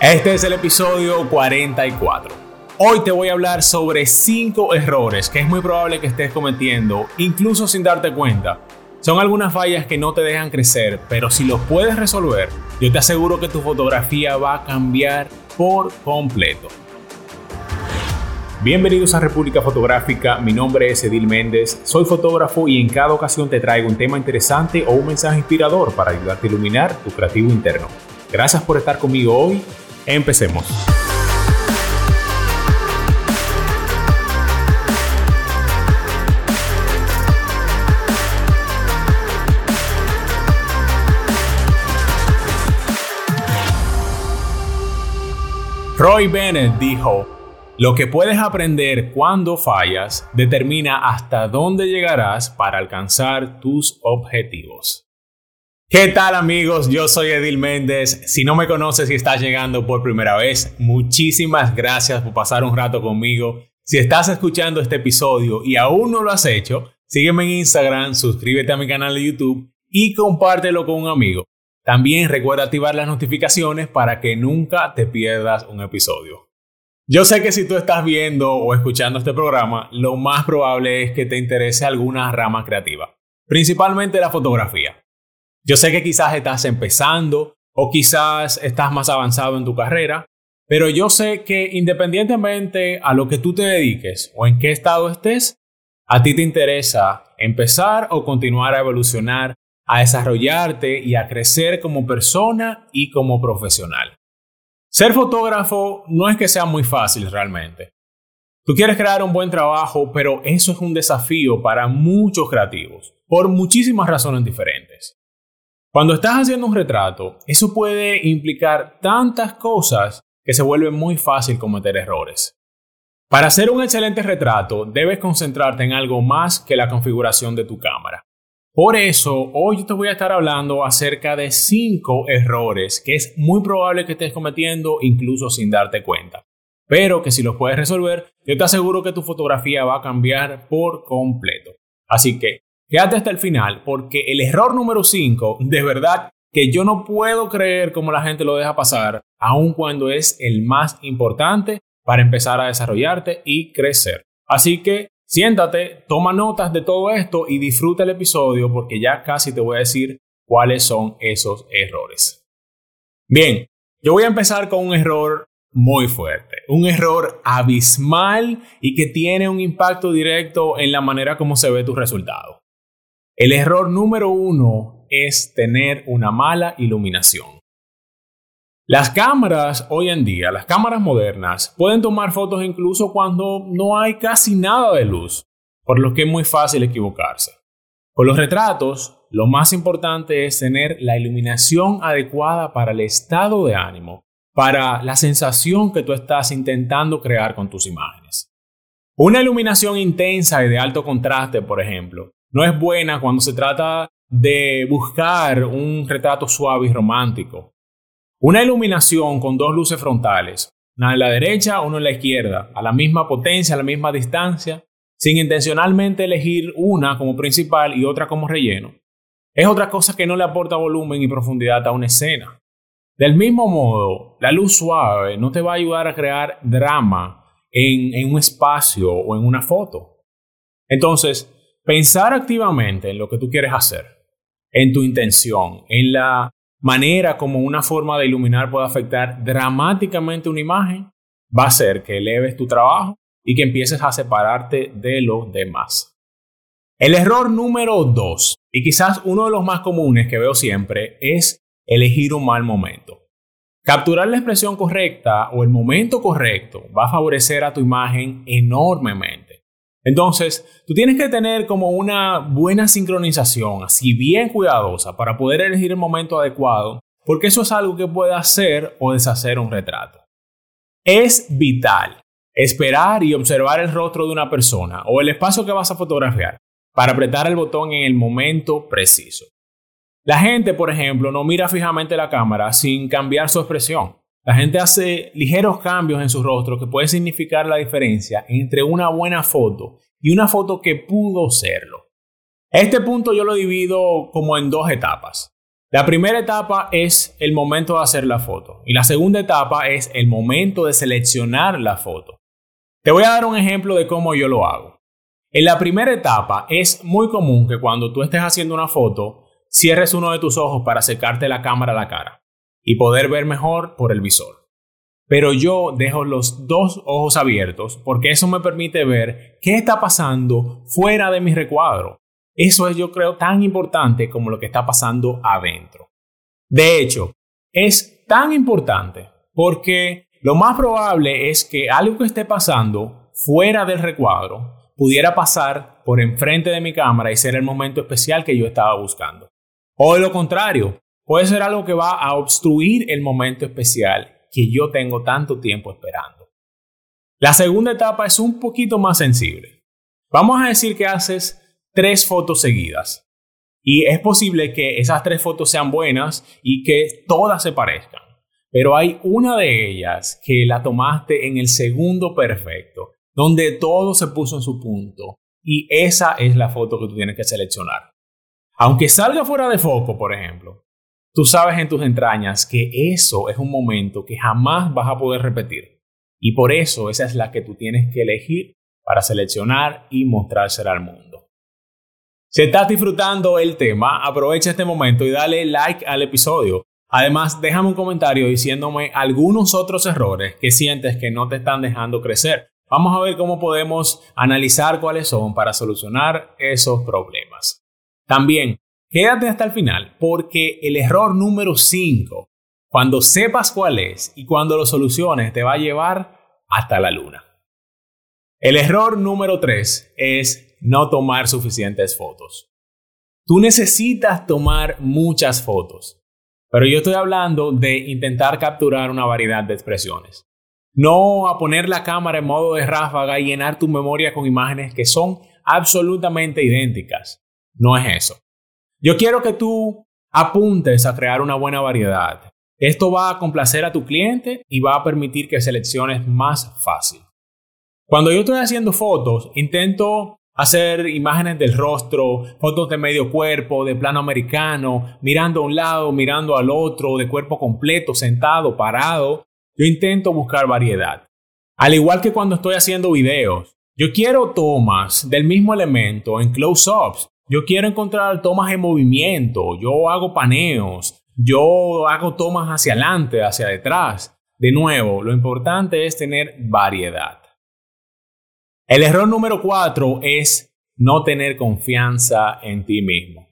Este es el episodio 44. Hoy te voy a hablar sobre 5 errores que es muy probable que estés cometiendo, incluso sin darte cuenta. Son algunas fallas que no te dejan crecer, pero si los puedes resolver, yo te aseguro que tu fotografía va a cambiar por completo. Bienvenidos a República Fotográfica, mi nombre es Edil Méndez, soy fotógrafo y en cada ocasión te traigo un tema interesante o un mensaje inspirador para ayudarte a iluminar tu creativo interno. Gracias por estar conmigo hoy Empecemos. Roy Bennett dijo, lo que puedes aprender cuando fallas determina hasta dónde llegarás para alcanzar tus objetivos. ¿Qué tal amigos? Yo soy Edil Méndez. Si no me conoces y estás llegando por primera vez, muchísimas gracias por pasar un rato conmigo. Si estás escuchando este episodio y aún no lo has hecho, sígueme en Instagram, suscríbete a mi canal de YouTube y compártelo con un amigo. También recuerda activar las notificaciones para que nunca te pierdas un episodio. Yo sé que si tú estás viendo o escuchando este programa, lo más probable es que te interese alguna rama creativa, principalmente la fotografía. Yo sé que quizás estás empezando o quizás estás más avanzado en tu carrera, pero yo sé que independientemente a lo que tú te dediques o en qué estado estés, a ti te interesa empezar o continuar a evolucionar, a desarrollarte y a crecer como persona y como profesional. Ser fotógrafo no es que sea muy fácil realmente. Tú quieres crear un buen trabajo, pero eso es un desafío para muchos creativos, por muchísimas razones diferentes. Cuando estás haciendo un retrato, eso puede implicar tantas cosas que se vuelve muy fácil cometer errores. Para hacer un excelente retrato, debes concentrarte en algo más que la configuración de tu cámara. Por eso, hoy te voy a estar hablando acerca de 5 errores que es muy probable que estés cometiendo incluso sin darte cuenta. Pero que si los puedes resolver, yo te aseguro que tu fotografía va a cambiar por completo. Así que Quédate hasta el final porque el error número 5, de verdad que yo no puedo creer cómo la gente lo deja pasar, aun cuando es el más importante para empezar a desarrollarte y crecer. Así que siéntate, toma notas de todo esto y disfruta el episodio porque ya casi te voy a decir cuáles son esos errores. Bien, yo voy a empezar con un error muy fuerte, un error abismal y que tiene un impacto directo en la manera como se ve tu resultado. El error número uno es tener una mala iluminación. Las cámaras hoy en día, las cámaras modernas, pueden tomar fotos incluso cuando no hay casi nada de luz, por lo que es muy fácil equivocarse. Con los retratos, lo más importante es tener la iluminación adecuada para el estado de ánimo, para la sensación que tú estás intentando crear con tus imágenes. Una iluminación intensa y de alto contraste, por ejemplo, no es buena cuando se trata de buscar un retrato suave y romántico. Una iluminación con dos luces frontales, una en la derecha, una en la izquierda, a la misma potencia, a la misma distancia, sin intencionalmente elegir una como principal y otra como relleno, es otra cosa que no le aporta volumen y profundidad a una escena. Del mismo modo, la luz suave no te va a ayudar a crear drama en, en un espacio o en una foto. Entonces, Pensar activamente en lo que tú quieres hacer, en tu intención, en la manera como una forma de iluminar puede afectar dramáticamente una imagen, va a hacer que eleves tu trabajo y que empieces a separarte de los demás. El error número dos, y quizás uno de los más comunes que veo siempre, es elegir un mal momento. Capturar la expresión correcta o el momento correcto va a favorecer a tu imagen enormemente. Entonces, tú tienes que tener como una buena sincronización, así bien cuidadosa, para poder elegir el momento adecuado, porque eso es algo que puede hacer o deshacer un retrato. Es vital esperar y observar el rostro de una persona o el espacio que vas a fotografiar para apretar el botón en el momento preciso. La gente, por ejemplo, no mira fijamente la cámara sin cambiar su expresión. La gente hace ligeros cambios en su rostro que puede significar la diferencia entre una buena foto y una foto que pudo serlo. Este punto yo lo divido como en dos etapas. La primera etapa es el momento de hacer la foto y la segunda etapa es el momento de seleccionar la foto. Te voy a dar un ejemplo de cómo yo lo hago. En la primera etapa es muy común que cuando tú estés haciendo una foto, cierres uno de tus ojos para secarte la cámara a la cara y poder ver mejor por el visor. Pero yo dejo los dos ojos abiertos porque eso me permite ver qué está pasando fuera de mi recuadro. Eso es yo creo tan importante como lo que está pasando adentro. De hecho, es tan importante porque lo más probable es que algo que esté pasando fuera del recuadro pudiera pasar por enfrente de mi cámara y ser el momento especial que yo estaba buscando. O lo contrario, puede ser algo que va a obstruir el momento especial que yo tengo tanto tiempo esperando. La segunda etapa es un poquito más sensible. Vamos a decir que haces tres fotos seguidas. Y es posible que esas tres fotos sean buenas y que todas se parezcan. Pero hay una de ellas que la tomaste en el segundo perfecto, donde todo se puso en su punto. Y esa es la foto que tú tienes que seleccionar. Aunque salga fuera de foco, por ejemplo, tú sabes en tus entrañas que eso es un momento que jamás vas a poder repetir. Y por eso esa es la que tú tienes que elegir para seleccionar y mostrársela al mundo. Si estás disfrutando el tema, aprovecha este momento y dale like al episodio. Además, déjame un comentario diciéndome algunos otros errores que sientes que no te están dejando crecer. Vamos a ver cómo podemos analizar cuáles son para solucionar esos problemas. También, quédate hasta el final porque el error número 5, cuando sepas cuál es y cuando lo soluciones, te va a llevar hasta la luna. El error número 3 es no tomar suficientes fotos. Tú necesitas tomar muchas fotos, pero yo estoy hablando de intentar capturar una variedad de expresiones. No a poner la cámara en modo de ráfaga y llenar tu memoria con imágenes que son absolutamente idénticas. No es eso. Yo quiero que tú apuntes a crear una buena variedad. Esto va a complacer a tu cliente y va a permitir que selecciones más fácil. Cuando yo estoy haciendo fotos, intento hacer imágenes del rostro, fotos de medio cuerpo, de plano americano, mirando a un lado, mirando al otro, de cuerpo completo, sentado, parado. Yo intento buscar variedad. Al igual que cuando estoy haciendo videos, yo quiero tomas del mismo elemento en close-ups. Yo quiero encontrar tomas en movimiento. Yo hago paneos. Yo hago tomas hacia adelante, hacia detrás. De nuevo, lo importante es tener variedad. El error número cuatro es no tener confianza en ti mismo.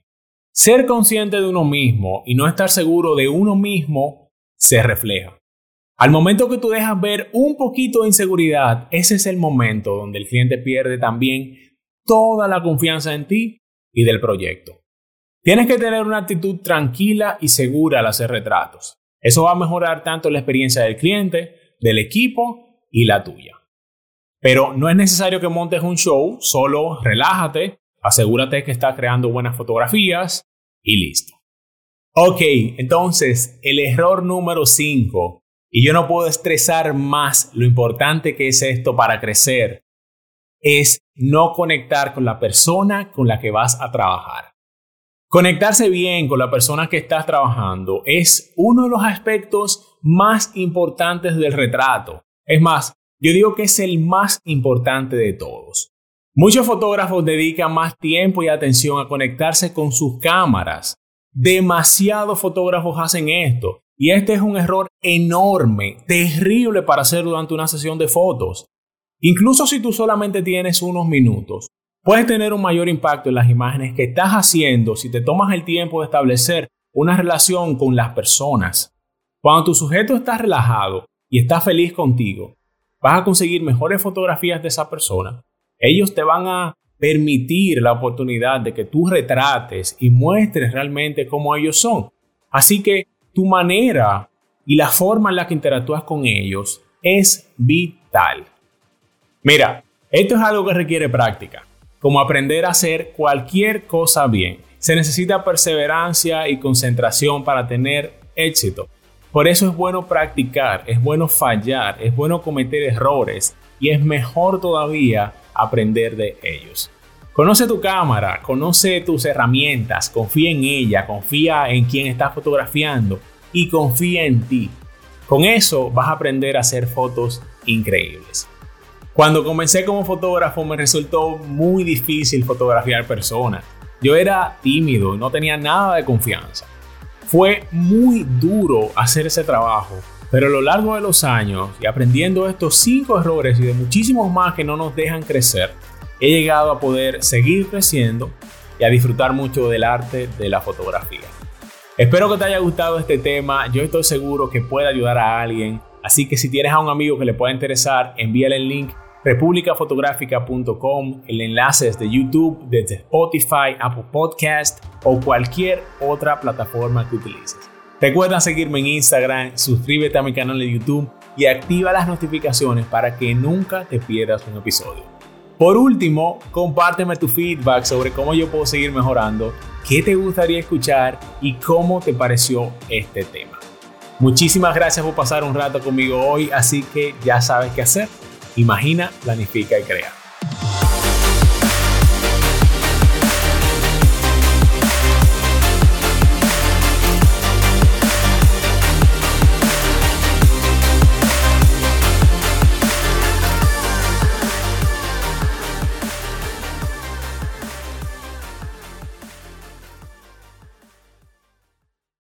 Ser consciente de uno mismo y no estar seguro de uno mismo se refleja. Al momento que tú dejas ver un poquito de inseguridad, ese es el momento donde el cliente pierde también toda la confianza en ti y del proyecto. Tienes que tener una actitud tranquila y segura al hacer retratos. Eso va a mejorar tanto la experiencia del cliente, del equipo y la tuya. Pero no es necesario que montes un show, solo relájate, asegúrate que estás creando buenas fotografías y listo. Ok, entonces el error número 5, y yo no puedo estresar más lo importante que es esto para crecer, es no conectar con la persona con la que vas a trabajar. Conectarse bien con la persona que estás trabajando es uno de los aspectos más importantes del retrato. Es más, yo digo que es el más importante de todos. Muchos fotógrafos dedican más tiempo y atención a conectarse con sus cámaras. Demasiados fotógrafos hacen esto. Y este es un error enorme, terrible para hacer durante una sesión de fotos. Incluso si tú solamente tienes unos minutos, puedes tener un mayor impacto en las imágenes que estás haciendo si te tomas el tiempo de establecer una relación con las personas. Cuando tu sujeto está relajado y está feliz contigo, vas a conseguir mejores fotografías de esa persona. Ellos te van a permitir la oportunidad de que tú retrates y muestres realmente cómo ellos son. Así que tu manera y la forma en la que interactúas con ellos es vital. Mira, esto es algo que requiere práctica, como aprender a hacer cualquier cosa bien. Se necesita perseverancia y concentración para tener éxito. Por eso es bueno practicar, es bueno fallar, es bueno cometer errores y es mejor todavía aprender de ellos. Conoce tu cámara, conoce tus herramientas, confía en ella, confía en quien estás fotografiando y confía en ti. Con eso vas a aprender a hacer fotos increíbles. Cuando comencé como fotógrafo me resultó muy difícil fotografiar personas. Yo era tímido y no tenía nada de confianza. Fue muy duro hacer ese trabajo, pero a lo largo de los años y aprendiendo estos cinco errores y de muchísimos más que no nos dejan crecer, he llegado a poder seguir creciendo y a disfrutar mucho del arte de la fotografía. Espero que te haya gustado este tema, yo estoy seguro que puede ayudar a alguien, así que si tienes a un amigo que le pueda interesar, envíale el link republicafotográfica.com, el enlace de YouTube, desde Spotify, Apple Podcast o cualquier otra plataforma que utilices. Recuerda seguirme en Instagram, suscríbete a mi canal de YouTube y activa las notificaciones para que nunca te pierdas un episodio. Por último, compárteme tu feedback sobre cómo yo puedo seguir mejorando, qué te gustaría escuchar y cómo te pareció este tema. Muchísimas gracias por pasar un rato conmigo hoy, así que ya sabes qué hacer. Imagina, planifica y crea.